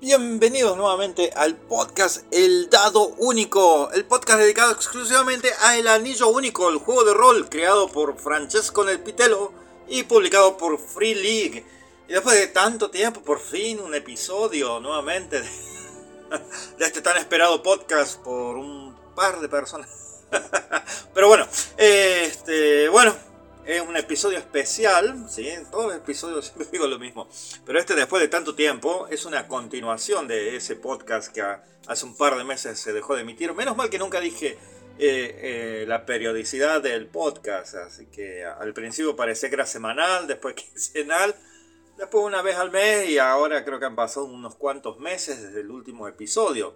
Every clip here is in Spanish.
Bienvenidos nuevamente al podcast El Dado Único, el podcast dedicado exclusivamente a El Anillo Único, el juego de rol creado por Francesco Nelpitelo y publicado por Free League. Y después de tanto tiempo, por fin un episodio nuevamente de, de este tan esperado podcast por un par de personas. Pero bueno, este, bueno, es un episodio especial, ¿sí? Todos los episodios siempre digo lo mismo. Pero este, después de tanto tiempo, es una continuación de ese podcast que hace un par de meses se dejó de emitir. Menos mal que nunca dije eh, eh, la periodicidad del podcast. Así que al principio parecía que era semanal, después quincenal, después una vez al mes y ahora creo que han pasado unos cuantos meses desde el último episodio.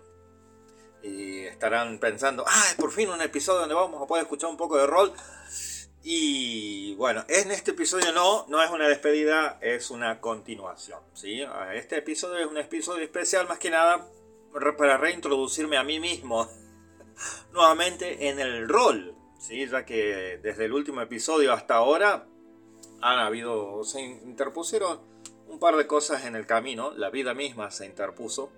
Y estarán pensando, ah, por fin un episodio donde vamos a poder escuchar un poco de rol. Y bueno, en este episodio no, no es una despedida, es una continuación. ¿sí? Este episodio es un episodio especial más que nada para reintroducirme a mí mismo nuevamente en el rol. ¿sí? Ya que desde el último episodio hasta ahora han habido, se interpusieron un par de cosas en el camino, la vida misma se interpuso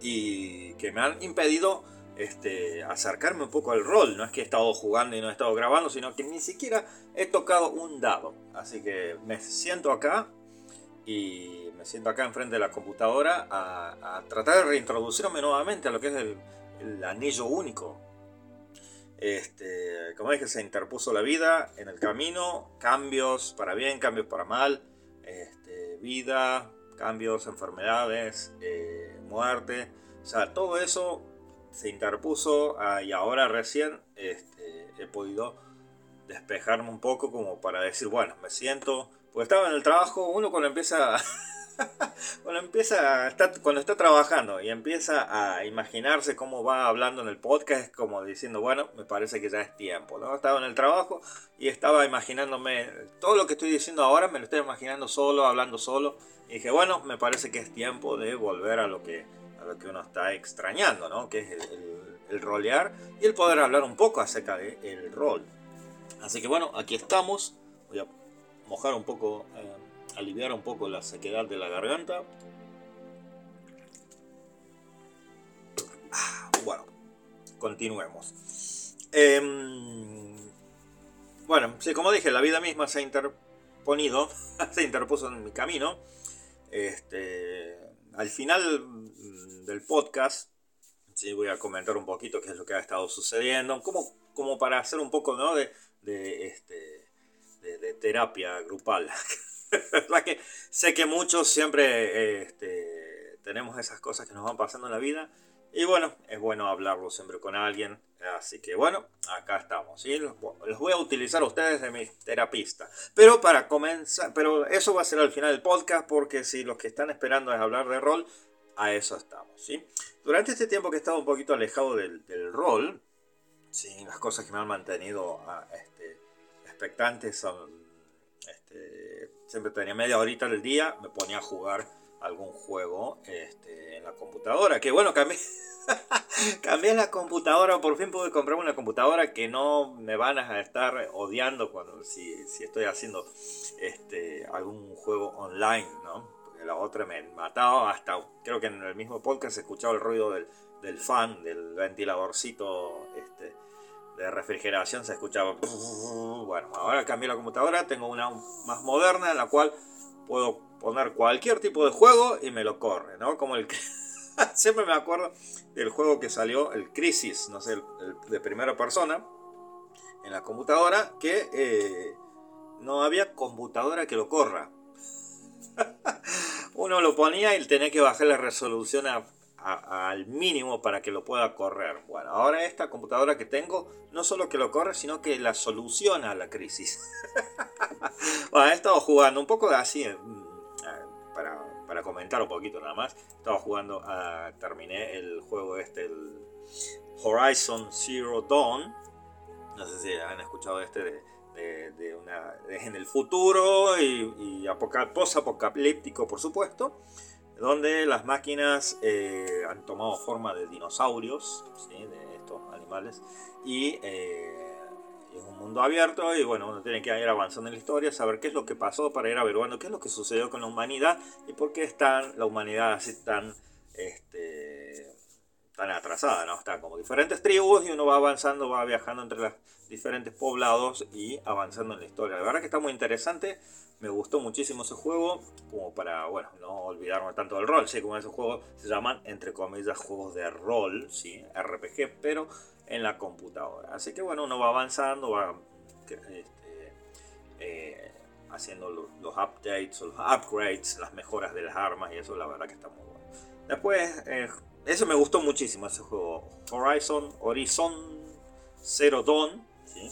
y que me han impedido este, acercarme un poco al rol. No es que he estado jugando y no he estado grabando, sino que ni siquiera he tocado un dado. Así que me siento acá y me siento acá enfrente de la computadora a, tratar de reintroducirme nuevamente a lo que es el, anillo único. Este, como dije, se interpuso la vida en el camino, cambios para bien, cambios para mal, este, vida, cambios, enfermedades, eh, muerte. O sea, todo eso se interpuso ah, y ahora recién este, he podido despejarme un poco como para decir, bueno, me siento, porque estaba en el trabajo, uno cuando empieza, cuando empieza, está, cuando está trabajando y empieza a imaginarse cómo va hablando en el podcast, como diciendo, bueno, me parece que ya es tiempo. Estaba en el trabajo y estaba imaginándome, todo lo que estoy diciendo ahora me lo estoy imaginando solo, hablando solo, y dije, bueno, me parece que es tiempo de volver a lo que lo que uno está extrañando, ¿no? Que es el, rolear y el poder hablar un poco acerca del el rol. Así que bueno, aquí estamos. Voy a mojar un poco, eh, aliviar un poco la sequedad de la garganta. Ah, bueno, continuemos. Em, bueno, sí, como dije, la vida misma se ha interponido, se interpuso en mi camino. Este, al final del podcast, ¿sí? voy a comentar un poquito qué es lo que ha estado sucediendo, como, como para hacer un poco ¿no? de, de, este, de, terapia grupal. que sé que muchos siempre este, tenemos esas cosas que nos van pasando en la vida y bueno, es bueno hablarlo siempre con alguien. Así que bueno, acá estamos. ¿sí? Los, voy a utilizar a ustedes de mi terapista. Pero para comenzar, pero eso va a ser al final del podcast porque si los que están esperando es hablar de rol, a eso estamos, ¿sí? Durante este tiempo que he estado un poquito alejado del, rol, ¿sí? las cosas que me han mantenido ah, este, expectantes son, este, siempre tenía media horita del día, me ponía a jugar algún juego este, en la computadora, que bueno, cambié, cambié la computadora, por fin pude comprar una computadora que no me van a estar odiando cuando si, si estoy haciendo este, algún juego online, ¿no? la otra me mataba, hasta creo que en el mismo podcast escuchaba el ruido del, fan, del ventiladorcito este, de refrigeración, se escuchaba. Bueno, ahora cambié la computadora, tengo una más moderna en la cual puedo poner cualquier tipo de juego y me lo corre, ¿no? Como el siempre me acuerdo del juego que salió, el Crisis, no sé, de primera persona, en la computadora, que eh, no había computadora que lo corra. uno lo ponía y tenía que bajar la resolución al mínimo para que lo pueda correr. Bueno, ahora esta computadora que tengo no solo que lo corre, sino que la soluciona a la crisis. bueno, he estado jugando un poco así, para, para, comentar un poquito nada más. Estaba jugando, terminé el juego este, el Horizon Zero Dawn. No sé si han escuchado este de de, una, en el futuro y, y post-apocalíptico, por supuesto, donde las máquinas eh, han tomado forma de dinosaurios, de estos animales, y, eh, es un mundo abierto y bueno, uno tiene que ir avanzando en la historia, saber qué es lo que pasó para ir averiguando qué es lo que sucedió con la humanidad y por qué está la humanidad así tan, este, tan atrasada, ¿no? Está como diferentes tribus y uno va avanzando, va viajando entre los diferentes poblados y avanzando en la historia. La verdad que está muy interesante, me gustó muchísimo ese juego, como para, bueno, no olvidarme tanto del rol, sí, como esos juegos se llaman, entre comillas, juegos de rol, sí, RPG, pero en la computadora. Así que bueno, uno va avanzando, va este, eh, haciendo los, updates o los upgrades, las mejoras de las armas y eso la verdad que está muy bueno. Después, eh, eso me gustó muchísimo ese juego. Horizon, Horizon Zero Dawn, ¿sí?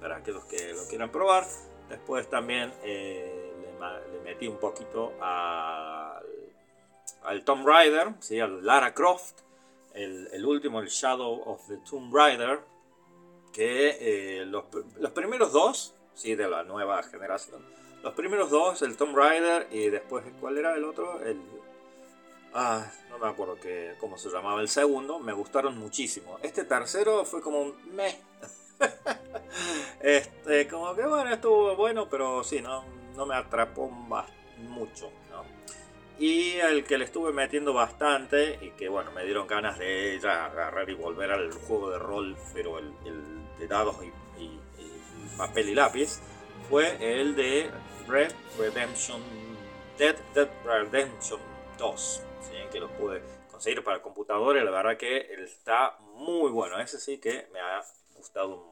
para aquellos que lo quieran probar. Después también eh, le, metí un poquito al, al Tomb Raider, ¿sí? al Lara Croft el, último, el Shadow of the Tomb Raider, que eh, los, primeros dos, sí, de la nueva generación, los primeros dos, el Tomb Raider y después, ¿cuál era el otro? El, ah, no me acuerdo que, cómo se llamaba el segundo, me gustaron muchísimo. Este tercero fue como un meh. este, como que bueno, estuvo bueno, pero sí, no, no me atrapó más, mucho. Y el que le estuve metiendo bastante y que bueno, me dieron ganas de ya agarrar y volver al juego de rol, pero el, de dados y, papel y lápiz, fue el de Red Redemption, Dead, Dead Redemption 2, que lo pude conseguir para computadores. La verdad que está muy bueno, ese sí que me ha gustado montón.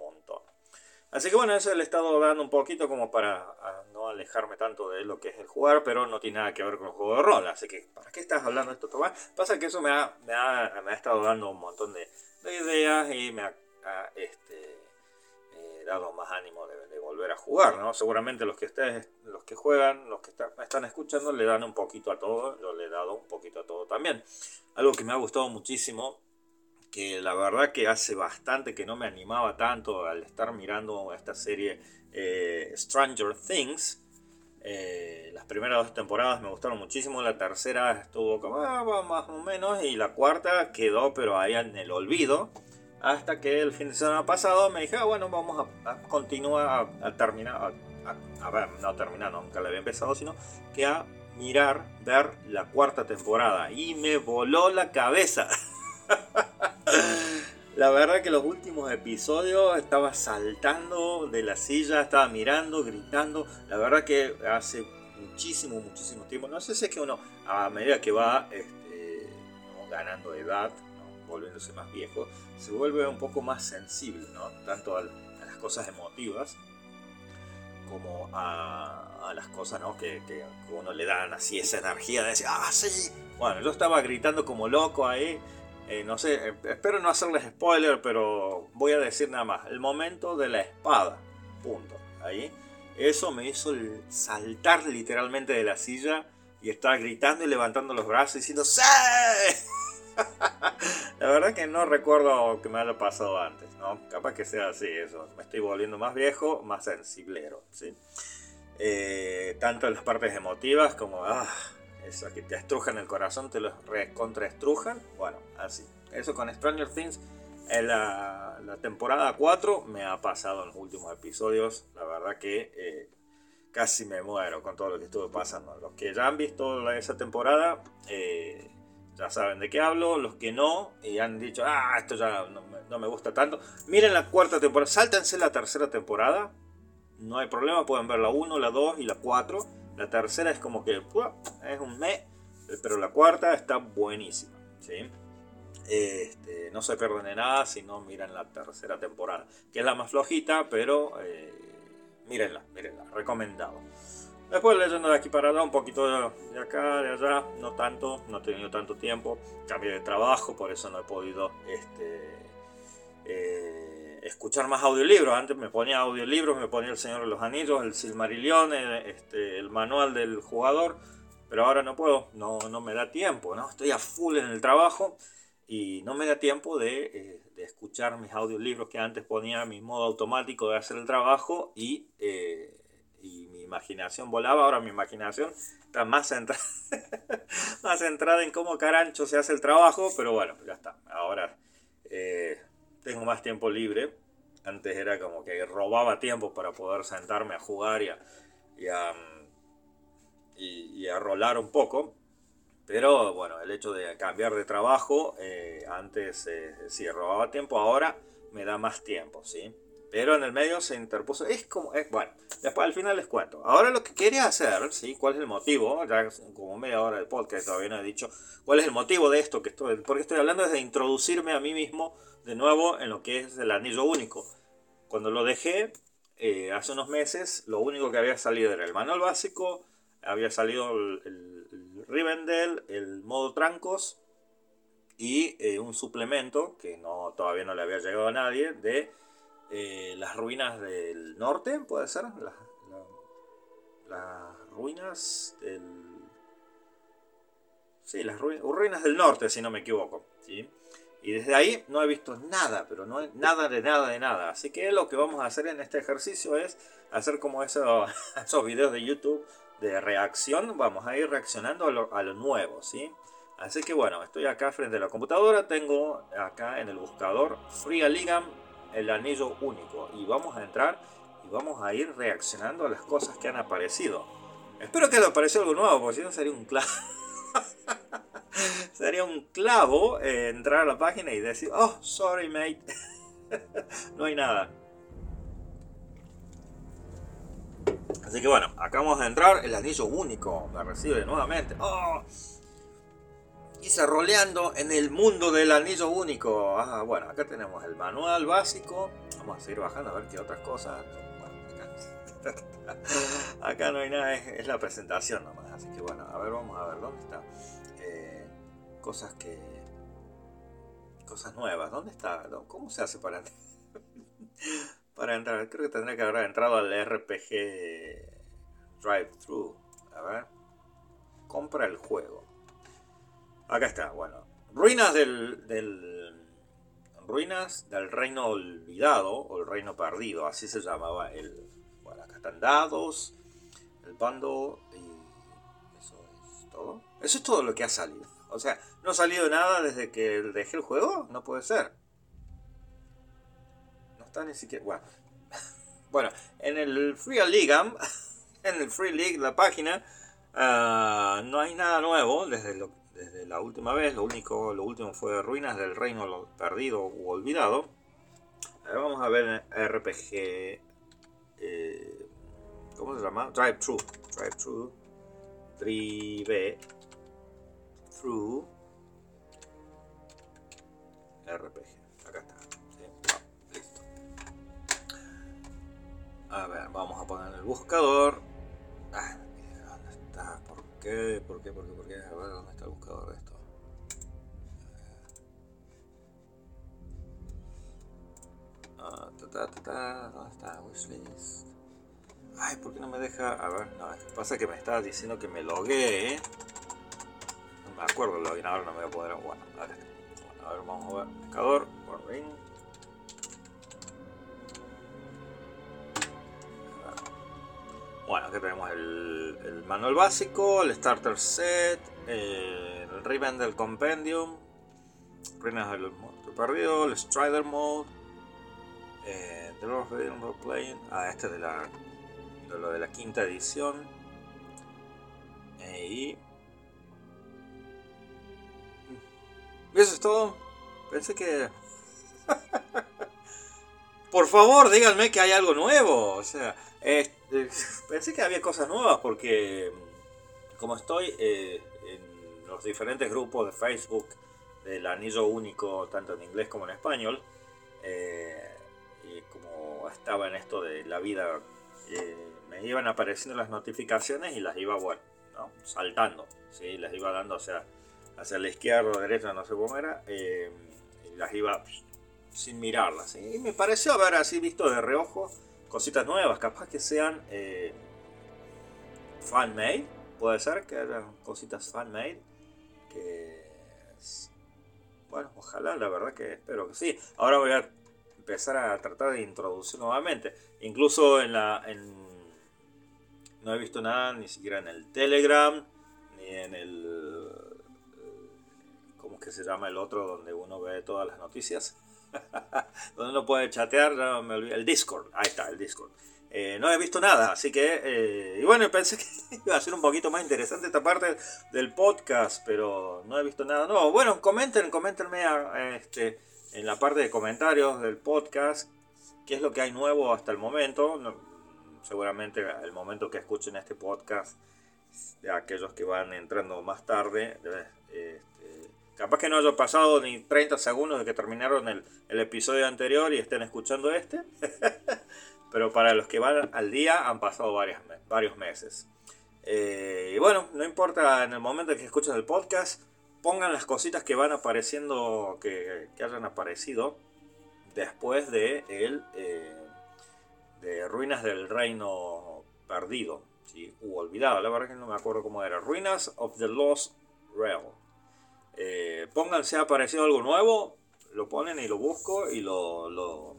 Así que bueno, eso le he estado dando un poquito como para no alejarme tanto de lo que es el jugar, pero no tiene nada que ver con el juego de rol. Así que, ¿para qué estás hablando de esto, Tomás? Pasa que eso me ha, me ha, me ha estado dando un montón de, ideas y me ha, este, eh, dado más ánimo de, volver a jugar, ¿no? Seguramente los que ustedes, los que juegan, los que me están escuchando, le dan un poquito a todo. Yo le he dado un poquito a todo también. Algo que me ha gustado muchísimo que la verdad que hace bastante que no me animaba tanto al estar mirando esta serie eh, Stranger Things. Eh, las primeras dos temporadas me gustaron muchísimo, la tercera estuvo como ah, más o menos y la cuarta quedó pero ahí en el olvido. Hasta que el fin de semana pasado me dije, ah, bueno, vamos a, continuar a, terminar, a, ver, no terminar, nunca la había empezado, sino que a mirar, ver la cuarta temporada. Y me voló la cabeza. La verdad que los últimos episodios estaba saltando de la silla, estaba mirando, gritando. La verdad que hace muchísimo, muchísimo tiempo. No sé si es que uno, a medida que va este, ganando edad, volviéndose más viejo, se vuelve un poco más sensible, ¿no? Tanto a, las cosas emotivas como a, las cosas ¿no? que, que, uno le dan así esa energía de decir, ah, sí. Bueno, yo estaba gritando como loco ahí eh, no sé, eh, espero no hacerles spoiler, pero voy a decir nada más. El momento de la espada. Punto. Ahí. Eso me hizo saltar literalmente de la silla y estar gritando y levantando los brazos diciendo ¡Sí! la verdad que no recuerdo que me haya pasado antes, ¿no? Capaz que sea así eso. Me estoy volviendo más viejo, más sensiblero, ¿sí? Eh, tanto en las partes emotivas como... Ah, eso, que te estrujan el corazón, te lo contraestrujan. Bueno, así. Eso con Stranger Things. La, temporada 4 me ha pasado en los últimos episodios. La verdad que eh, casi me muero con todo lo que estuve pasando. Los que ya han visto esa temporada eh, ya saben de qué hablo. Los que no y han dicho, ah, esto ya no me, no me gusta tanto. Miren la cuarta temporada. Sáltense la tercera temporada. No hay problema, pueden ver la 1, la 2 y la 4 la tercera es como que es un me, pero la cuarta está buenísima. ¿sí? Este, no se pierden de nada si no miran la tercera temporada, que es la más flojita, pero eh, mírenla, mírenla, recomendado. Después leyendo de aquí para allá, un poquito de, acá, de allá, no tanto, no he tenido tanto tiempo, cambié de trabajo, por eso no he podido este, eh, escuchar más audiolibros. Antes me ponía audiolibros, me ponía El Señor de los Anillos, el Silmarillion, eh, este, el manual del jugador, pero ahora no puedo, no, no me da tiempo, ¿no? Estoy a full en el trabajo y no me da tiempo de, eh, escuchar mis audiolibros que antes ponía mi modo automático de hacer el trabajo y, eh, y mi imaginación volaba, ahora mi imaginación está más centrada, más centrada en cómo carancho se hace el trabajo, pero bueno, ya está, ahora tengo más tiempo libre Antes era como que robaba tiempo para poder sentarme a jugar y a, y a, y, a rolar un poco. Pero bueno, el hecho de cambiar de trabajo, eh, antes eh, sí robaba tiempo, ahora me da más tiempo, ¿sí? Pero en el medio se interpuso. Es como. Es, bueno, después al final les cuento. Ahora lo que quería hacer, ¿sí? ¿Cuál es el motivo? Ya como media hora de podcast todavía no he dicho. ¿Cuál es el motivo de esto? que estoy Porque estoy hablando es de introducirme a mí mismo de nuevo en lo que es el anillo único. Cuando lo dejé, eh, hace unos meses, lo único que había salido era el manual básico, había salido el, el, Rivendell, el modo trancos y eh, un suplemento que no, todavía no le había llegado a nadie de eh, las ruinas del norte, puede ser, las, ruinas del... Sí, las ruinas del norte, si no me equivoco. Y desde ahí no he visto nada, pero no nada de nada de nada. Así que lo que vamos a hacer en este ejercicio es hacer como eso, esos videos de YouTube de reacción. Vamos a ir reaccionando a lo, a lo nuevo, ¿sí? Así que bueno, estoy acá frente a la computadora. Tengo acá en el buscador Free Ligam el anillo único. Y vamos a entrar y vamos a ir reaccionando a las cosas que han aparecido. Espero que le aparezca algo nuevo, porque si no sería un clavo. sería un clavo eh, entrar a la página y decir, oh, sorry mate. no hay nada. Así que bueno, acabamos de entrar, el anillo único me recibe nuevamente. Oh, se roleando en el mundo del anillo único. Ah, bueno, acá tenemos el manual básico. Vamos a seguir bajando a ver qué otras cosas. acá, no hay nada, es, la presentación nomás. Así que bueno, a ver, vamos a ver dónde está. Cosas que. Cosas nuevas. ¿Dónde está? ¿Cómo se hace para entrar? para entrar. Creo que tendría que haber entrado al RPG Drive Thru. A ver. Compra el juego. Acá está, bueno. Ruinas del, Ruinas del reino olvidado, o el reino perdido, así se llamaba el. Bueno, acá están dados, el bando y. Eso es todo. Eso es todo lo que ha salido. O sea, no ha salido nada desde que dejé el juego, no puede ser. No está ni siquiera. Bueno. Bueno, en el Free League, en el Free League, la página, ah, no hay nada nuevo desde la última vez. Lo único, lo último fue Ruinas del Reino Perdido u Olvidado. Ahora vamos a ver RPG. Eh, ¿Cómo se llama? Drive Thru. Drive Thru. Drive Thru. RPG. Acá está. listo. A ver, vamos a poner el buscador. Ah, ¿dónde está? ¿Por qué? ¿Por qué? ¿Por qué? ¿Por qué? A ver, ¿dónde está el buscador de esto? Ah, ta, ta, ta, ¿Dónde está? Wishlist. Ay, ¿por qué no me deja? A ver, no, pasa que me está diciendo que me logué. Me acuerdo el ahora no me voy a poder. Bueno, a ver, vamos a ver. Buscador, ring. Bueno, aquí tenemos el, manual básico, el starter set, el Rivendell Compendium, Reinas del Monstruo Perdido, el Strider Mode, eh, The Lord of the Playing, ah, este es de, la, de lo de la quinta edición. Eh, y. eso es todo. Pensé que. Por favor, díganme que hay algo nuevo. O sea, pensé que había cosas nuevas porque como estoy eh, en los diferentes grupos de Facebook del anillo único, tanto en inglés como en español, eh, y como estaba en esto de la vida, eh, me iban apareciendo las notificaciones y las iba, bueno, saltando, ¿sí? las iba dando hacia, hacia la izquierda o derecha, no sé cómo era, y las iba sin mirarlas. Y me pareció haber así visto de reojo cositas nuevas, capaz que sean eh, fan-made, puede ser que hayan cositas fan-made, que bueno, ojalá, la verdad que espero que sí. Ahora voy a empezar a tratar de introducir nuevamente, incluso en la... En, no he visto nada ni siquiera en el Telegram, ni en el... ¿Cómo es que se llama el otro donde uno ve todas las noticias? donde uno puede chatear, me el Discord, ahí está, el Discord. Eh, no he visto nada, así que, eh, y bueno, pensé que iba a ser un poquito más interesante esta parte del podcast, pero no he visto nada. No, bueno, comenten, comentenme este, en la parte de comentarios del podcast qué es lo que hay nuevo hasta el momento. seguramente el momento que escuchen este podcast, de aquellos que van entrando más tarde, este, capaz que no haya pasado ni 30 segundos de que terminaron el, el episodio anterior y estén escuchando este. pero para los que van al día han pasado varias, varios meses. Eh, y bueno, no importa en el momento en que escuchen el podcast, pongan las cositas que van apareciendo, que, que hayan aparecido después de el eh, de Ruinas del Reino Perdido, ¿sí? u olvidado, la verdad que no me acuerdo cómo era, Ruinas of the Lost Realm. Eh, pónganse ha aparecido algo nuevo, lo ponen y lo busco y lo, lo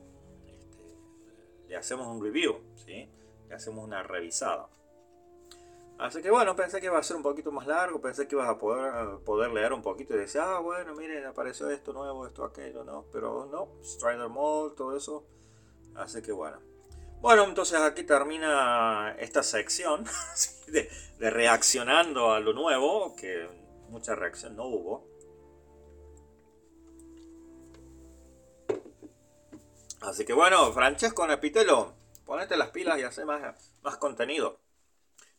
le hacemos un review, ¿sí? le hacemos una revisada. Así que bueno, pensé que iba a ser un poquito más largo, pensé que ibas a poder, poder leer un poquito y decir, ah, bueno, miren, apareció esto nuevo, esto, aquello, ¿no? Pero no, Strider Mall, todo eso. Así que bueno. Bueno, entonces aquí termina esta sección de, de reaccionando a lo nuevo, que mucha reacción no hubo. Así que bueno, Francesco Nepitelo, ponete las pilas y hace más, más contenido.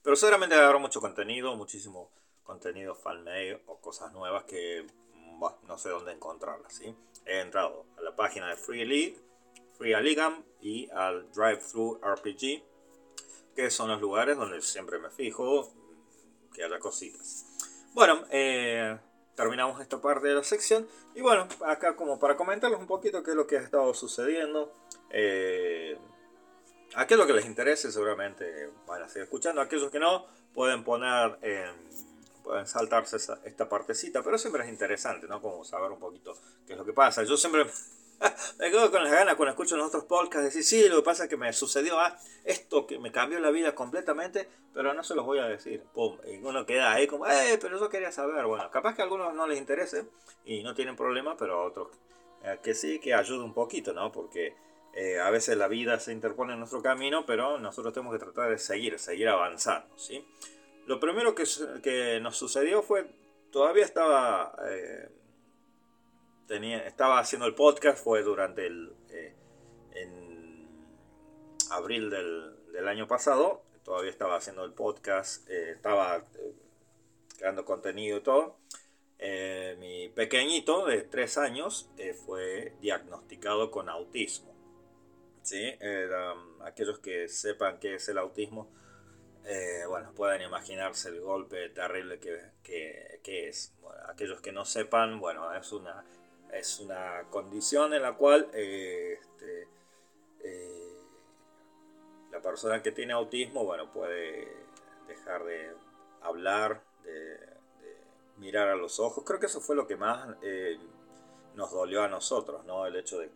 Pero seguramente habrá mucho contenido, muchísimo contenido fanmade o cosas nuevas que no sé dónde encontrarlas. He entrado a la página de Free League, Free Aligam y al Drive Thru RPG, que son los lugares donde siempre me fijo que haya cositas. Bueno, eh, terminamos esta parte de la sección. Y bueno, acá como para comentarles un poquito qué es lo que ha estado sucediendo. Eh, aquello que les interese seguramente van a seguir escuchando. Aquellos que no pueden poner, pueden saltarse esta partecita. Pero siempre es interesante, ¿no? Como saber un poquito qué es lo que pasa. Yo siempre me quedo con las ganas cuando escucho los otros podcasts decir, sí, lo que pasa es que me sucedió ah, esto que me cambió la vida completamente, pero no se los voy a decir. Pum, y uno queda ahí como, eh, pero yo quería saber. Bueno, capaz que a algunos no les interese y no tienen problema, pero a otros eh, que sí, que ayude un poquito, ¿no? Porque eh, a veces la vida se interpone en nuestro camino, pero nosotros tenemos que tratar de seguir, seguir avanzando, ¿sí? Lo primero que, que nos sucedió fue, todavía estaba... Eh, estaba haciendo el podcast, fue durante el... Eh, en abril del, año pasado, todavía estaba haciendo el podcast, eh, estaba eh, creando contenido y todo. mi pequeñito de tres años fue diagnosticado con autismo. ¿sí? aquellos que sepan qué es el autismo, bueno, pueden imaginarse el golpe terrible que, que es. aquellos que no sepan, bueno, es una es una condición en la cual eh, este, eh, la persona que tiene autismo bueno, puede dejar de hablar, de, mirar a los ojos. Creo que eso fue lo que más eh, nos dolió a nosotros, ¿no? El hecho de,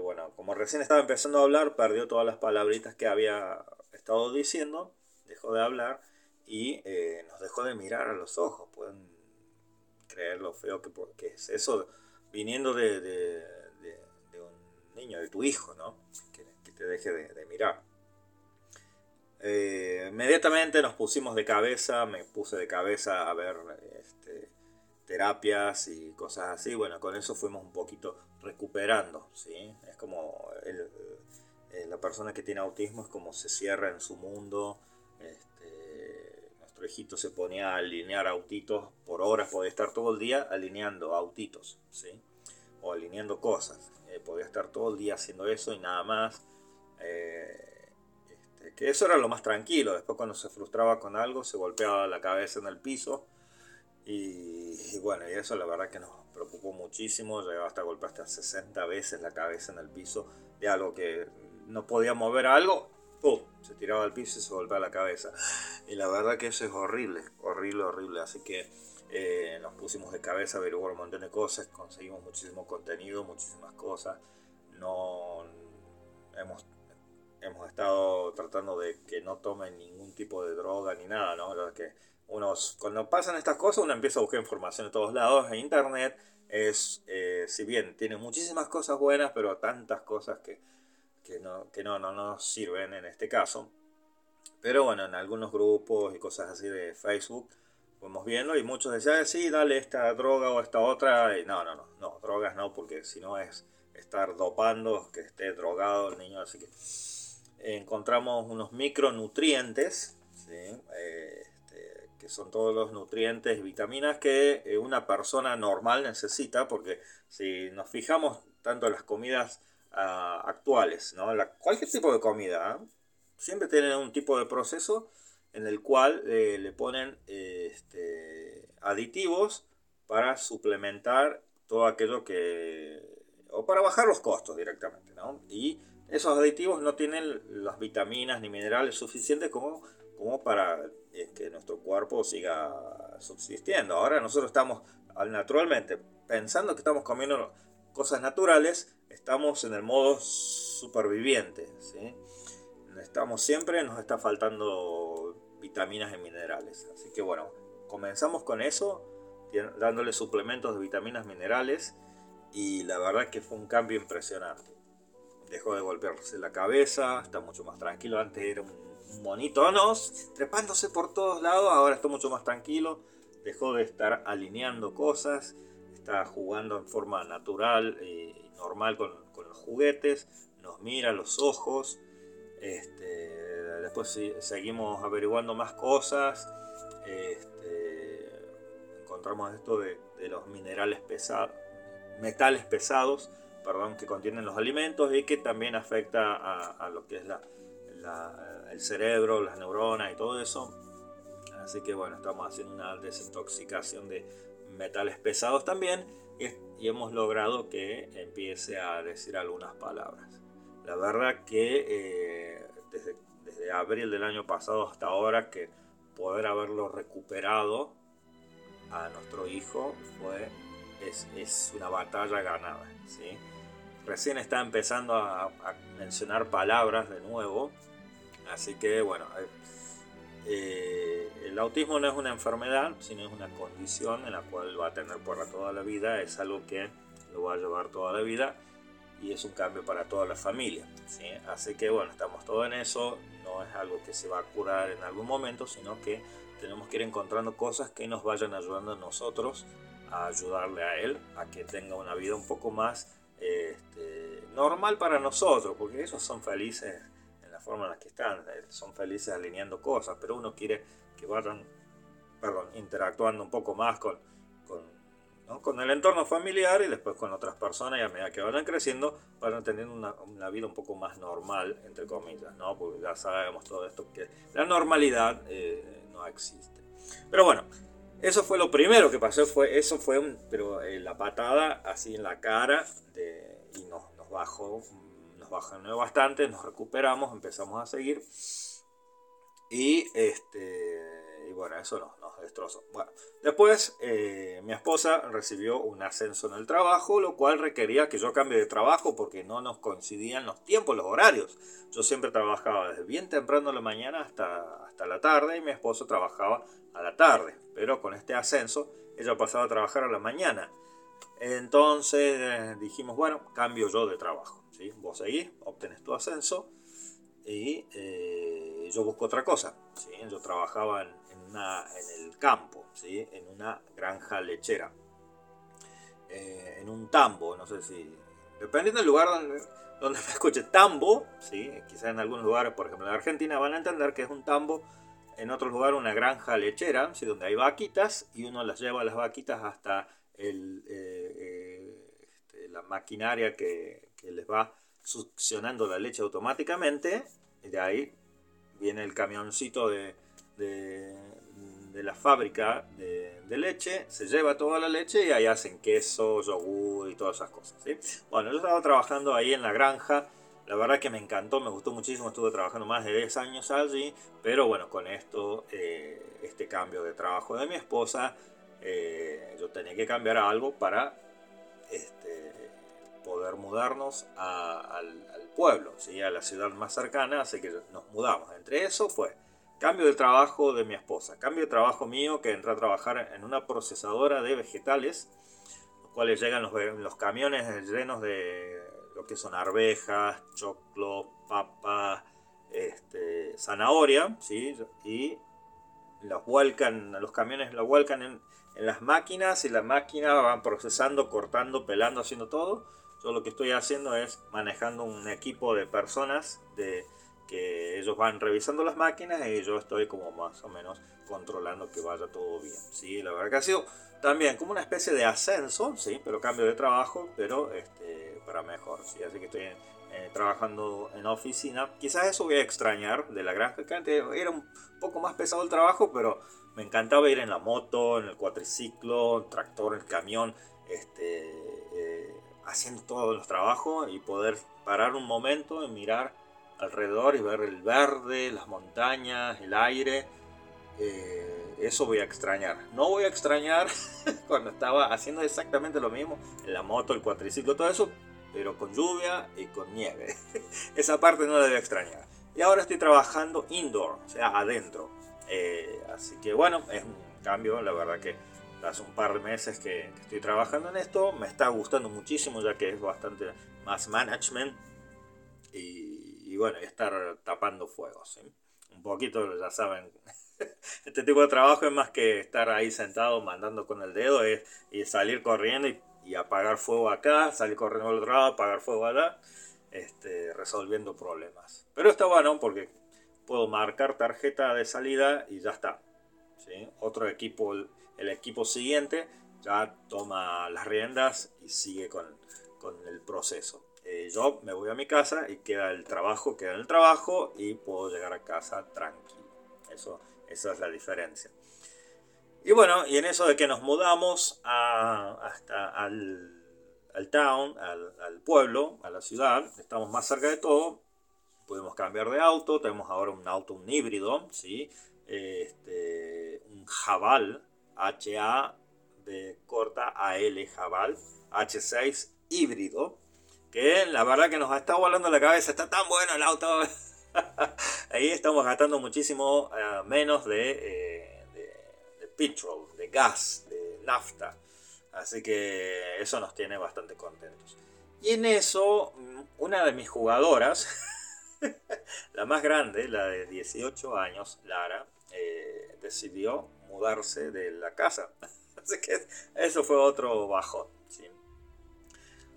bueno, como recién estaba empezando a hablar, perdió todas las palabritas que había estado diciendo, dejó de hablar y nos dejó de mirar a los ojos. Pueden creer lo feo que, que es eso viniendo de, de, un niño, de tu hijo, ¿no? Que, te deje de, mirar. Eh, inmediatamente nos pusimos de cabeza, me puse de cabeza a ver este, terapias y cosas así. Bueno, con eso fuimos un poquito recuperando, ¿sí? Es como eh, la persona que tiene autismo es como se cierra en su mundo. Hijito se ponía a alinear autitos por horas, podía estar todo el día alineando autitos, ¿sí? o alineando cosas. Eh, podía estar todo el día haciendo eso y nada más. Eh, este, que eso era lo más tranquilo. Después cuando se frustraba con algo se golpeaba la cabeza en el piso. Y, bueno, y eso la verdad que nos preocupó muchísimo. Llegaba hasta golpear hasta 60 veces la cabeza en el piso de algo que no podía mover algo. ¡Pum! Se tiraba al piso y se golpeaba la cabeza. Y la verdad que eso es horrible, horrible, horrible. Así que eh, nos pusimos de cabeza a averiguar un montón de cosas, conseguimos muchísimo contenido, muchísimas cosas. No hemos, hemos estado tratando de que no tomen ningún tipo de droga ni nada, ¿no? que unos, cuando pasan estas cosas uno empieza a buscar información de todos lados en internet, es eh, si bien tiene muchísimas cosas buenas, pero tantas cosas que, no, que no, no nos sirven en este caso. Pero bueno, en algunos grupos y cosas así de Facebook fuimos viendo y muchos decían, sí, dale esta droga o esta otra. No, no, no, no, drogas no, porque si no es estar dopando, que esté drogado el niño. Así que encontramos unos micronutrientes, este, que son todos los nutrientes y vitaminas que eh, una persona normal necesita, porque si nos fijamos tanto en las comidas ah, actuales, ¿no? cualquier tipo de comida, ¿eh? siempre tienen un tipo de proceso en el cual le ponen este, aditivos para suplementar todo aquello que... o para bajar los costos directamente, ¿no? Y esos aditivos no tienen las vitaminas ni minerales suficientes como, como para eh, que nuestro cuerpo siga subsistiendo. Ahora nosotros estamos naturalmente pensando que estamos comiendo cosas naturales, estamos en el modo superviviente. ¿sí? Estamos siempre, nos está faltando vitaminas y minerales. Así que bueno, comenzamos con eso, dándole suplementos de vitaminas, minerales, y la verdad que fue un cambio impresionante dejó de golpearse la cabeza, está mucho más tranquilo. Antes era un monito, ¿no? Trepándose por todos lados, ahora está mucho más tranquilo. Dejó de estar alineando cosas, está jugando en forma natural y normal con, los juguetes, nos mira los ojos. Este, después seguimos averiguando más cosas. Este, encontramos esto de, los minerales pesados, metales pesados perdón, que contienen los alimentos y que también afecta a, lo que es el cerebro, las neuronas y todo eso. Así que bueno, estamos haciendo una desintoxicación de metales pesados también y, hemos logrado que empiece a decir algunas palabras. La verdad que eh, desde, abril del año pasado hasta ahora que poder haberlo recuperado a nuestro hijo fue es, es, una batalla ganada. ¿sí? recién está empezando a, mencionar palabras de nuevo. Así que bueno, eh, el autismo no es una enfermedad, sino es una condición en la cual va a tener por toda la vida. Es algo que lo va a llevar toda la vida y es un cambio para toda la familia. Así que bueno, estamos todos en eso. No es algo que se va a curar en algún momento, sino que tenemos que ir encontrando cosas que nos vayan ayudando a nosotros a ayudarle a él a que tenga una vida un poco más este, normal para nosotros, porque ellos son felices forma en la que están, eh, son felices alineando cosas, pero uno quiere que vayan, perdón, interactuando un poco más con, con, el entorno familiar y después con otras personas y a medida que vayan creciendo van teniendo una, una, vida un poco más normal, entre comillas, ¿no? Porque ya sabemos todo esto, que la normalidad eh, no existe. Pero bueno, eso fue lo primero que pasó, fue, eso fue pero eh, la patada así en la cara y nos, nos bajó bastante, nos recuperamos, empezamos a seguir y este y bueno, eso nos, nos destrozó. Bueno, después eh, mi esposa recibió un ascenso en el trabajo, lo cual requería que yo cambie de trabajo porque no nos coincidían los tiempos, los horarios. Yo siempre trabajaba desde bien temprano en la mañana hasta, hasta la tarde y mi esposo trabajaba a la tarde, pero con este ascenso ella pasaba a trabajar a la mañana. Entonces eh, dijimos, bueno, cambio yo de trabajo. ¿Sí? Vos seguís, obtenés tu ascenso y eh, yo busco otra cosa. ¿sí? Yo trabajaba en, en, el campo, ¿sí? en una granja lechera, eh, en un tambo, no sé si, dependiendo del lugar donde, donde me escuche, tambo, ¿sí? quizás en algunos lugares, por ejemplo en Argentina, van a entender que es un tambo en otro lugar una granja lechera, ¿sí? donde hay vaquitas y uno las lleva las vaquitas hasta el, eh, este, la maquinaria que, les va succionando la leche automáticamente. Y de ahí viene el camioncito de, de, la fábrica de, leche, se lleva toda la leche y ahí hacen queso, yogur y todas esas cosas. Bueno, yo estaba trabajando ahí en la granja la verdad que me encantó, me gustó muchísimo, estuve trabajando más de 10 años allí, pero bueno, con esto, eh, este cambio de trabajo de mi esposa, eh, yo tenía que cambiar algo para este, poder mudarnos al, pueblo, ¿sí? a la ciudad más cercana, así que nos mudamos. Entre eso fue cambio de trabajo de mi esposa, cambio de trabajo mío que entré a trabajar en una procesadora de vegetales, cuales llegan los, los camiones llenos de lo que son arvejas, choclo, papa, este, zanahoria, ¿sí? y los vuelcan, los camiones los vuelcan en, en las máquinas y las máquinas van procesando, cortando, pelando, haciendo todo. Yo lo que estoy haciendo es manejando un equipo de personas de que ellos van revisando las máquinas y yo estoy como más o menos controlando que vaya todo bien. Sí, la verdad que ha sido también como una especie de ascenso, sí, pero cambio de trabajo, pero este, para mejor. Sí, así que estoy eh, trabajando en oficina. Quizás eso voy a extrañar de la granja, que antes era un poco más pesado el trabajo, pero me encantaba ir en la moto, en el cuatriciclo, el tractor, el camión, este, eh, haciendo todos los trabajos y poder parar un momento y mirar alrededor y ver el verde, las montañas, el aire. Eh, eso voy a extrañar. No voy a extrañar cuando estaba haciendo exactamente lo mismo en la moto, el cuatriciclo, todo eso, pero con lluvia y con nieve. Esa parte no la debo extrañar. Y ahora estoy trabajando indoor, o sea, adentro. Eh, así que bueno, es un cambio, la verdad que hace un par de meses que, estoy trabajando en esto, me está gustando muchísimo ya que es bastante más management y, bueno, estar tapando fuegos. Un poquito, ya saben, este tipo de trabajo es más que estar ahí sentado mandando con el dedo es, y salir corriendo y, apagar fuego acá, salir corriendo al otro lado, apagar fuego allá, este, resolviendo problemas. Pero está bueno porque puedo marcar tarjeta de salida y ya está. Otro equipo, el equipo siguiente, ya toma las riendas y sigue con, el proceso. Eh, yo me voy a mi casa y queda el trabajo, queda el trabajo y puedo llegar a casa tranquilo. Eso, esa es la diferencia. Y bueno, y en eso de que nos mudamos hasta al, town, al, pueblo, a la ciudad, estamos más cerca de todo, Podemos cambiar de auto, tenemos ahora un auto, un híbrido, ¿sí? Este, un Jabal, HA de corta AL Jabal, H6 híbrido, que la verdad que nos estado volando la cabeza, está tan bueno el auto. Ahí estamos gastando muchísimo eh, menos de, eh, de petrol, de gas, de nafta. Así que eso nos tiene bastante contentos. Y en eso, mm, una de mis jugadoras, la más grande, la de 18 años, Lara, eh, decidió mudarse de la casa. Así que eso fue otro bajón.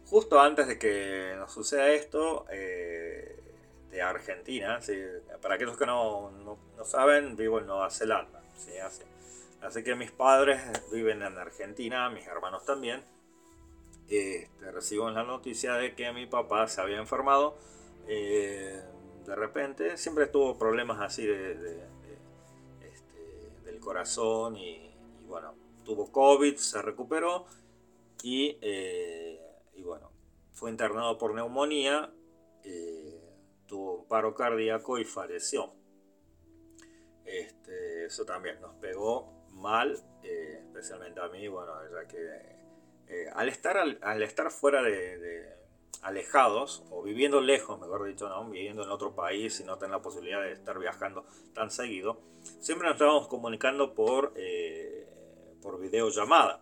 Justo antes de que nos suceda esto, eh, de Argentina, para aquellos que no, saben, vivo en Nueva Zelanda. Así, así, que mis padres viven en Argentina, mis hermanos también. Este, recibo la noticia de que mi papá se había enfermado. Eh, de repente. Siempre tuvo problemas así de, del corazón y, bueno, tuvo COVID, se recuperó eh, y, bueno, fue internado por neumonía, eh, tuvo un paro cardíaco y falleció. Este, eso también nos pegó mal, eh, especialmente a mí, bueno, ya que al, estar, al, estar fuera de alejados o viviendo lejos, mejor dicho, ¿no? viviendo en otro país y no tener la posibilidad de estar viajando tan seguido, siempre nos estábamos comunicando por, eh, por videollamada.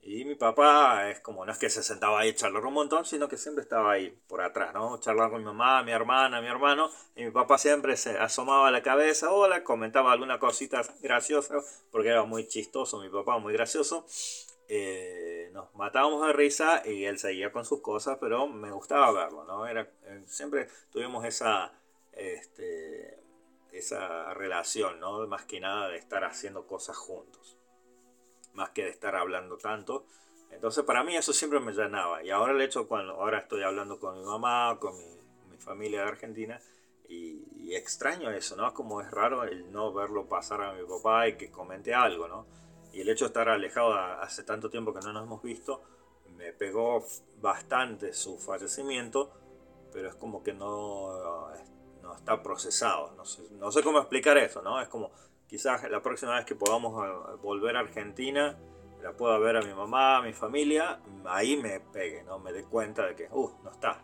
Y mi papá es como, no es que se sentaba ahí a charlar un montón, sino que siempre estaba ahí por atrás, ¿no? Charlando con mi mamá, mi hermana, mi hermano. Y mi papá siempre se asomaba la cabeza, hola, comentaba alguna cosita graciosa, porque era muy chistoso, mi papá muy gracioso. Eh, nos matábamos de risa y él seguía con sus cosas, pero me gustaba verlo, ¿no? Era, eh, siempre tuvimos esa, este, esa relación, ¿no? Más que nada de estar haciendo cosas juntos, más que de estar hablando tanto. Entonces para mí eso siempre me llenaba. Y ahora el hecho cuando ahora estoy hablando con mi mamá, con mi, familia de Argentina, y, extraño eso, ¿no? Como es raro el no verlo pasar a mi papá y que comente algo, ¿no? Y el hecho de estar alejado hace tanto tiempo que no nos hemos visto, me pegó bastante su fallecimiento, pero es como que no, no está procesado. No sé, no sé cómo explicar eso, ¿no? Es como quizás la próxima vez que podamos eh, volver a Argentina, la pueda ver a mi mamá, a mi familia, ahí me pegue, ¿no? Me dé cuenta de que, uh, no está.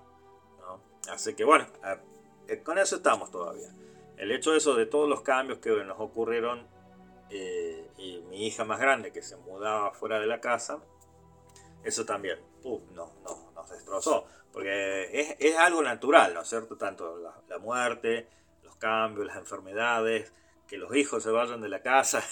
¿no? Así que bueno, eh, con eso estamos todavía. El hecho de eso, de todos los cambios que nos ocurrieron eh, y mi hija más grande que se mudaba fuera de la casa, eso también, no, no, nos destrozó. Porque es, algo natural, ¿no es cierto? Tanto la, muerte, los cambios, las enfermedades, que los hijos se vayan de la casa.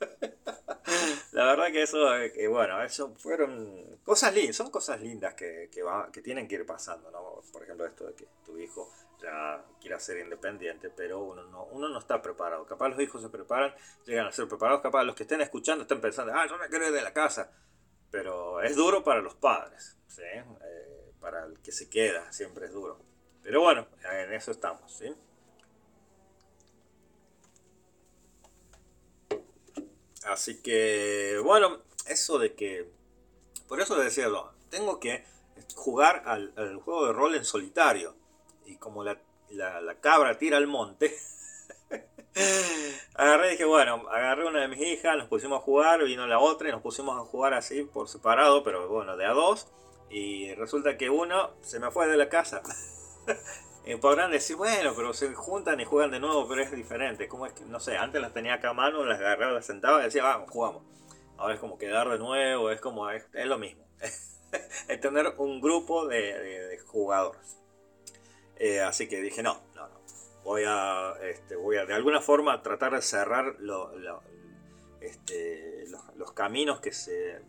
la verdad que eso, que bueno, eso fueron cosas lindas, son cosas lindas que, que, tienen que ir pasando, ¿no? Por ejemplo, esto de que tu hijo ya quiera ser independiente, pero uno no, uno no está preparado. Capaz los hijos se preparan, llegan a ser preparados, capaz los que estén escuchando estén pensando, ah, yo me quiero ir de la casa. Pero es duro para los padres, ¿sí? Eh, para el que se queda siempre es duro. Pero bueno, en eso estamos, ¿sí? Así que, bueno, eso de que... Por eso decía, tengo que jugar al, juego de rol en solitario. Y como la, la cabra tira al monte, agarré y dije, bueno, agarré una de mis hijas, nos pusimos a jugar, vino la otra y nos pusimos a jugar así por separado, pero bueno, de a dos. Y resulta que uno se me fue de la casa. y podrán decir, bueno, pero se juntan y juegan de nuevo, pero es diferente. Como es que, no sé, antes las tenía acá a mano, las agarraba, las sentaba y decía, vamos, jugamos. Ahora es como quedar de nuevo, es como, es, lo mismo. es tener un grupo de, jugadores. Eh, así que dije, no, no, no voy a, este, voy a de alguna forma tratar de cerrar este, los, caminos que se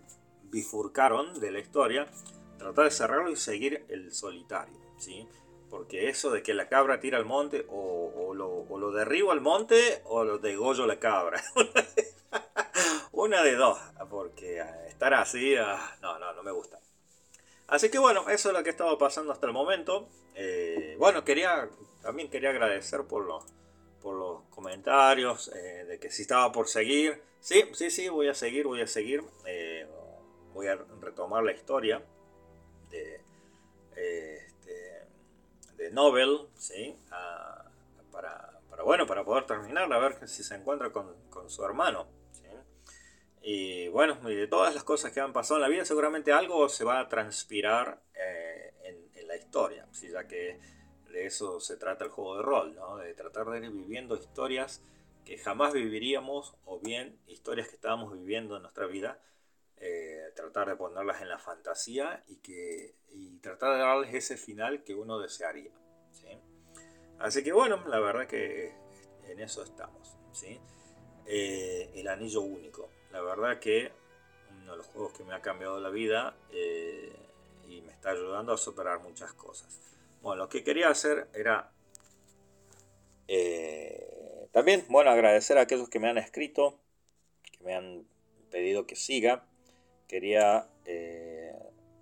bifurcaron de la historia, tratar de cerrarlo y seguir el solitario, ¿sí? Porque eso de que la cabra tira al monte, o, lo, derribo al monte, o lo degollo la cabra. Una de dos, porque estar así, ah, no, no, no me gusta. Así que bueno, eso es lo que estaba pasando hasta el momento. Eh, bueno, quería también quería agradecer por los, por los comentarios, eh, de que si estaba por seguir. Sí, sí, sí, voy a seguir, voy a seguir. Eh, voy a retomar la historia de, este, de Nobel, ¿sí? para, bueno, para poder terminar, a ver si se encuentra con, su hermano. Y bueno, de todas las cosas que han pasado en la vida, seguramente algo se va a transpirar eh, en, la historia, ya que de eso se trata el juego de rol, ¿no? de tratar de ir viviendo historias que jamás viviríamos o bien historias que estábamos viviendo en nuestra vida, eh, tratar de ponerlas en la fantasía y, que, y tratar de darles ese final que uno desearía. Así que bueno, la verdad que en eso estamos. Eh, el anillo único, la verdad que uno de los juegos que me ha cambiado la vida eh, y me está ayudando a superar muchas cosas. Bueno, lo que quería hacer era eh, también, bueno, agradecer a aquellos que me han escrito, que me han pedido que siga. Quería eh,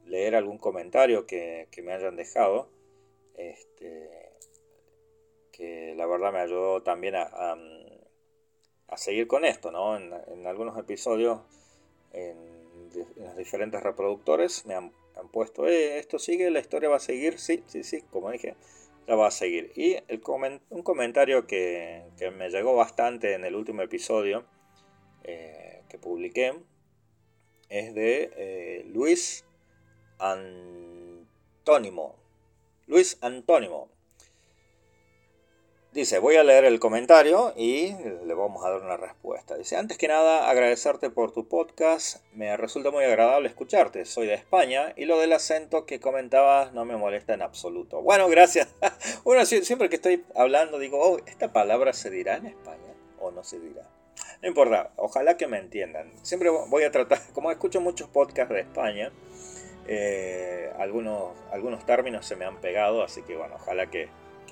leer algún comentario que, me hayan dejado, este, que la verdad me ayudó también a, seguir con esto, ¿no? En, algunos episodios, en, los diferentes reproductores, me han puesto, eh, esto sigue, la historia va a seguir, sí, sí, sí, como dije, la va a seguir. Y el un comentario que, me llegó bastante en el último episodio eh, que publiqué es de eh, Luis Antónimo. Luis Antónimo. Dice, voy a leer el comentario y le vamos a dar una respuesta. Dice, antes que nada, agradecerte por tu podcast. Me resulta muy agradable escucharte. Soy de España y lo del acento que comentabas no me molesta en absoluto. Bueno, gracias. bueno, siempre que estoy hablando digo, oh, ¿esta palabra se dirá en España o no se dirá? No importa, ojalá que me entiendan. Siempre voy a tratar, como escucho muchos podcasts de España, eh, algunos, algunos términos se me han pegado, así que bueno, ojalá que,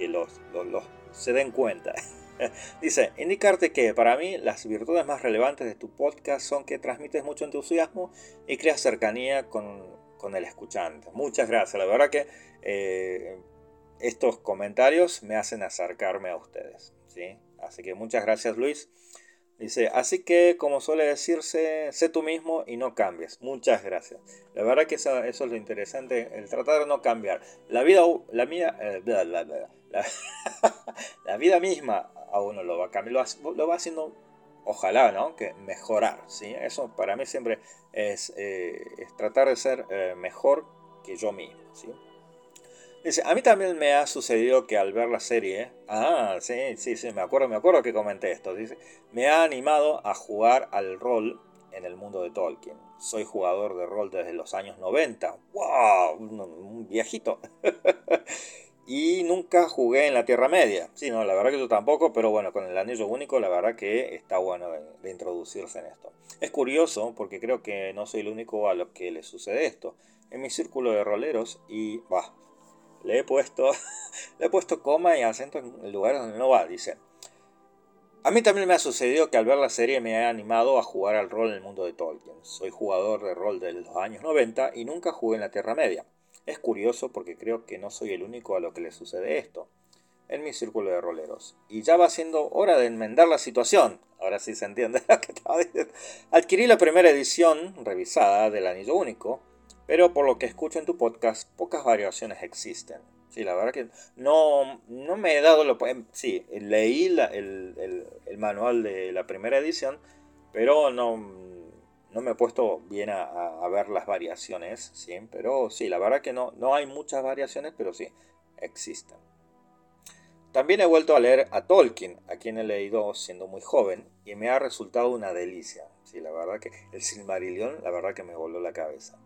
los, los se den cuenta. Dice, indicarte que para mí las virtudes más relevantes de tu podcast son que transmites mucho entusiasmo y creas cercanía con, el escuchante. Muchas gracias, la verdad que eh, estos comentarios me hacen acercarme a ustedes. ¿sí? Así que muchas gracias Luis. Dice, así que como suele decirse, sé tú mismo y no cambies. Muchas gracias. La verdad que eso, es lo interesante, el tratar de no cambiar. La vida, la mía, eh, la, vida misma a uno lo va a cambiar, lo, va haciendo, ojalá, ¿no? Que mejorar, ¿sí? Eso para mí siempre es, eh, tratar de ser eh, mejor que yo mismo, ¿sí? Dice, a mí también me ha sucedido que al ver la serie, ah, sí, sí, sí, me acuerdo, me acuerdo que comenté esto, dice, me ha animado a jugar al rol en el mundo de Tolkien. soy jugador de rol desde los años 90. ¡Wow! Un viejito. y nunca jugué en la Tierra Media. Sí, no, la verdad que yo tampoco, pero bueno, con el anillo único, la verdad que está bueno de, introducirse en esto. Es curioso porque creo que no soy el único a lo que le sucede esto. En mi círculo de roleros, y bah, le he puesto, le he puesto coma y acento en lugares donde no va, dice. A mí también me ha sucedido que al ver la serie me he animado a jugar al rol en el mundo de Tolkien. Soy jugador de rol de los años 90 y nunca jugué en la Tierra Media. Es curioso porque creo que no soy el único a lo que le sucede esto en mi círculo de roleros. Y ya va siendo hora de enmendar la situación. Ahora sí se entiende lo que estaba diciendo. Adquirí la primera edición revisada del Anillo Único, pero por lo que escucho en tu podcast, pocas variaciones existen. Sí, la verdad que no, no me he dado lo... Sí, leí el, el, manual de la primera edición, pero no, no me he puesto bien a, ver las variaciones, ¿sí? Pero sí, la verdad que no, no hay muchas variaciones, pero sí, existen. También he vuelto a leer a Tolkien, a quien he leído siendo muy joven, y me ha resultado una delicia. Sí, la verdad que el Silmarillion, la verdad que me voló la cabeza.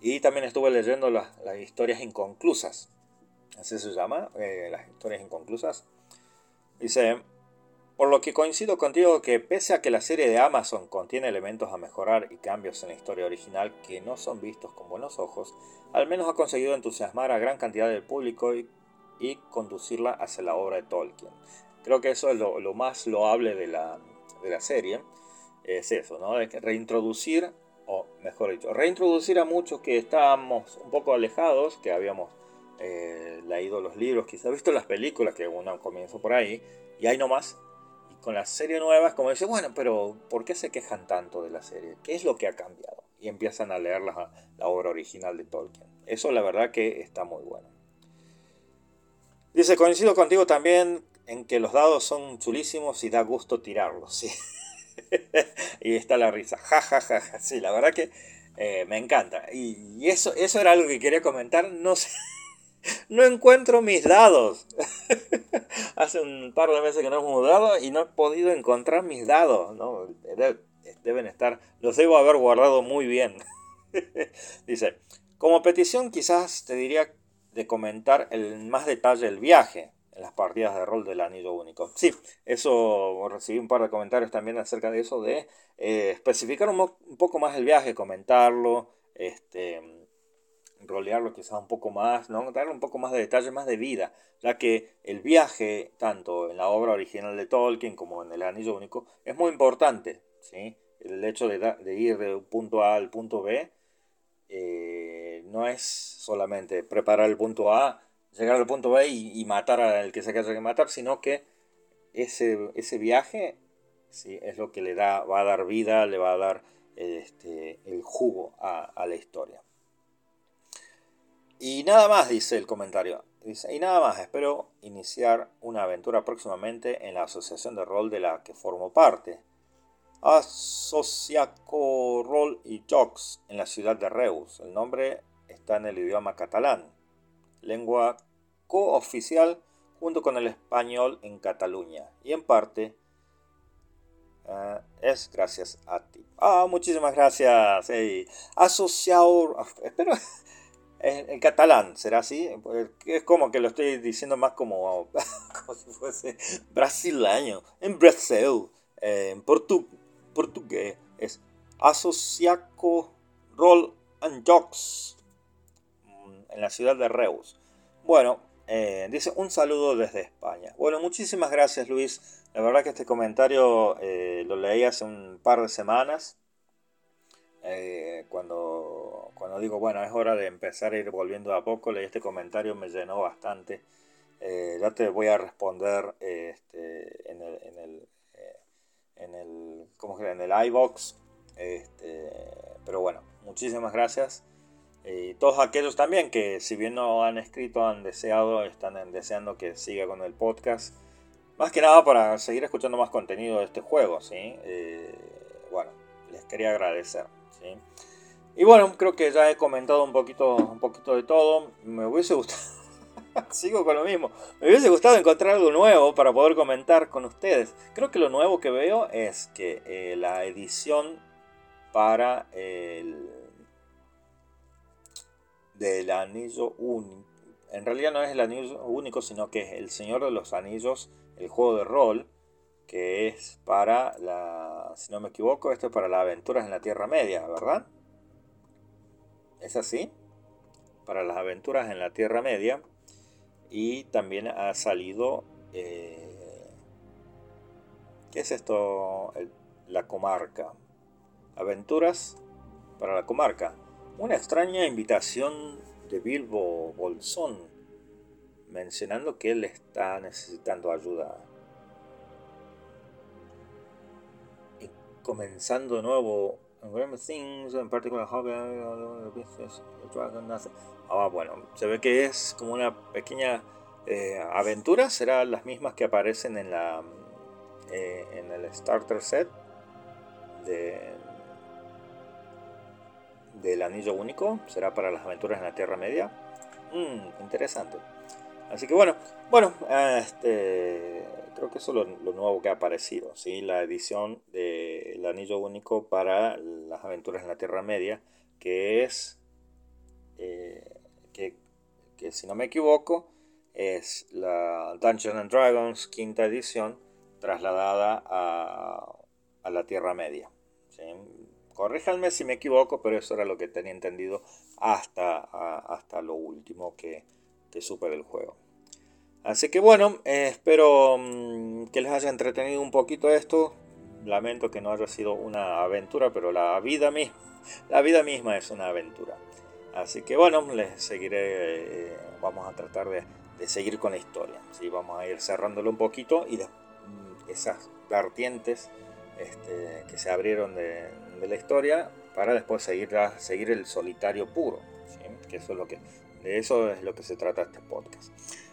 Y también estuve leyendo las, historias inconclusas. Así se llama, eh, las historias inconclusas. Dice, por lo que coincido contigo que pese a que la serie de Amazon contiene elementos a mejorar y cambios en la historia original que no son vistos con buenos ojos, al menos ha conseguido entusiasmar a gran cantidad del público y, conducirla hacia la obra de Tolkien. Creo que eso es lo, más loable de la, serie. Es eso, ¿no? De reintroducir, o mejor dicho, reintroducir a muchos que estábamos un poco alejados, que habíamos eh, leído los libros, quizás visto las películas, que uno comenzó por ahí, y ahí nomás con la serie nueva es como dice, bueno, pero ¿por qué se quejan tanto de la serie? ¿Qué es lo que ha cambiado? Y empiezan a leer la, obra original de Tolkien. Eso la verdad que está muy bueno. Dice, coincido contigo también en que los dados son chulísimos y da gusto tirarlos. ¿sí? y está la risa. Ja, ja, ja. Sí, la verdad que eh, me encanta. Y, eso, eso era algo que quería comentar. No sé. No encuentro mis dados. Hace un par de meses que no hemos mudado y no he podido encontrar mis dados. ¿no? Deben estar, los debo haber guardado muy bien. Dice, como petición quizás te diría de comentar el más detalle del viaje las partidas de rol del anillo único. Sí, eso recibí un par de comentarios también acerca de eso, de eh, especificar un, poco más el viaje, comentarlo, este, rolearlo quizás un poco más, ¿no? darle un poco más de detalle, más de vida, ya que el viaje, tanto en la obra original de Tolkien como en el Anillo Único, es muy importante. ¿sí? El hecho de, ir de un punto A al punto B eh, no es solamente preparar el punto A, llegar al punto B y, matar al que se haya que matar, sino que ese, ese viaje es lo que le da, va a dar vida, le va a dar este, el jugo a la historia. Y nada más, dice el comentario. Y nada más, espero iniciar una aventura próximamente en la asociación de rol de la que formo parte. Asociaco Rol y Jocs en la ciudad de Reus. El nombre está en el idioma catalán, lengua cooficial junto con el español en Cataluña. Y en parte eh, es gracias a ti. Ah, muchísimas gracias. Hey. Asociado. Espero. En, catalán, ¿será así? Es como que lo estoy diciendo más como, como si fuese brasileño. En Brasil, en portugués, es Asociaco Roll and Jocks, en la ciudad de Reus. Bueno, eh, dice un saludo desde España. Bueno, muchísimas gracias Luis. La verdad que este comentario eh, lo leí hace un par de semanas. cuando cuando digo, bueno, es hora de empezar a ir volviendo a poco, leí este comentario, me llenó bastante. Eh, ya te voy a responder este, en el, eh, en el, ¿cómo se En el iBox. Este, pero bueno, muchísimas gracias. Y todos aquellos también que si bien no han escrito, han deseado, están deseando que siga con el podcast. Más que nada para seguir escuchando más contenido de este juego, ¿sí? Eh, bueno, les quería agradecer. Y bueno, creo que ya he comentado un poquito, un poquito de todo. Me hubiese gustado. Sigo con lo mismo. Me hubiese gustado encontrar algo nuevo para poder comentar con ustedes. Creo que lo nuevo que veo es que eh, la edición para el del anillo único. En realidad no es el anillo único, sino que es el Señor de los Anillos, el juego de rol, que es para la, si no me equivoco, esto es para las aventuras en la Tierra Media, ¿verdad? ¿Es así? Para las aventuras en la Tierra Media. Y también ha salido... Eh, ¿Qué es esto? la comarca. Aventuras para la comarca. Una extraña invitación de Bilbo Bolsón mencionando que él está necesitando ayuda. Comenzando de nuevo Things, en particular Ah, bueno, se ve que es como una pequeña eh, aventura, serán las mismas que aparecen en la eh, en el starter set de del anillo único, será para las aventuras en la Tierra Media. Mm, interesante. Así que bueno, bueno, este, creo que eso es lo, nuevo que ha aparecido, ¿sí? la edición del Anillo Único para las aventuras en la Tierra Media, que es, eh, que, si no me equivoco, es la Dungeons and Dragons quinta edición trasladada a, la Tierra Media. ¿sí? Corríjanme si me equivoco, pero eso era lo que tenía entendido hasta, hasta lo último que, que supe del juego. Así que bueno, eh, espero mm, que les haya entretenido un poquito esto. Lamento que no haya sido una aventura, pero la vida misma, la vida misma es una aventura. Así que bueno, les seguiré, eh, vamos a tratar de, seguir con la historia. ¿sí? Vamos a ir cerrándolo un poquito y mm, esas vertientes este, que se abrieron de, la historia para después seguir, seguir el solitario puro. Que eso es lo que, de eso es lo que se trata este podcast.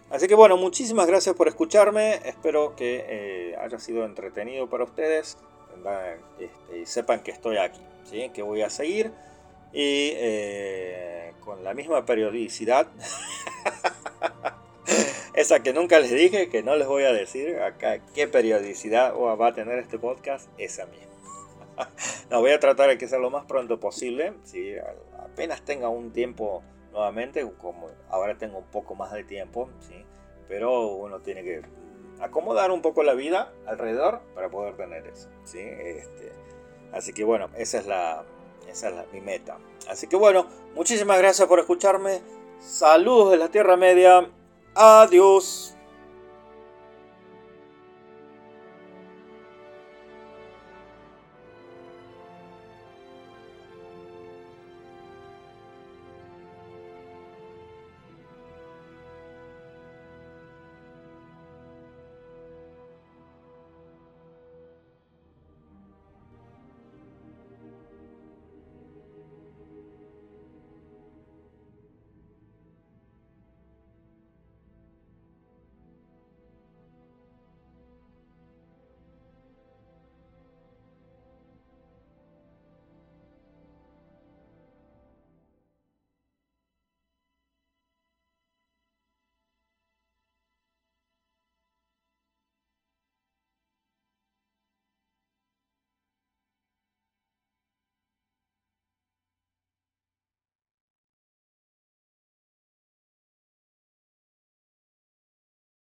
Así que bueno, muchísimas gracias por escucharme. Espero que eh, haya sido entretenido para ustedes. Este, sepan que estoy aquí, ¿sí? que voy a seguir. Y eh, con la misma periodicidad. Esa que nunca les dije, que no les voy a decir acá qué periodicidad va a tener este podcast, esa misma. no, voy a tratar de que sea lo más pronto posible. ¿sí? Apenas tenga un tiempo nuevamente, como ahora tengo un poco más de tiempo, ¿sí? pero uno tiene que acomodar un poco la vida alrededor para poder tener eso. ¿sí? Este, así que bueno, esa es, la, esa es la, mi meta. Así que bueno, muchísimas gracias por escucharme. Saludos de la Tierra Media. Adiós.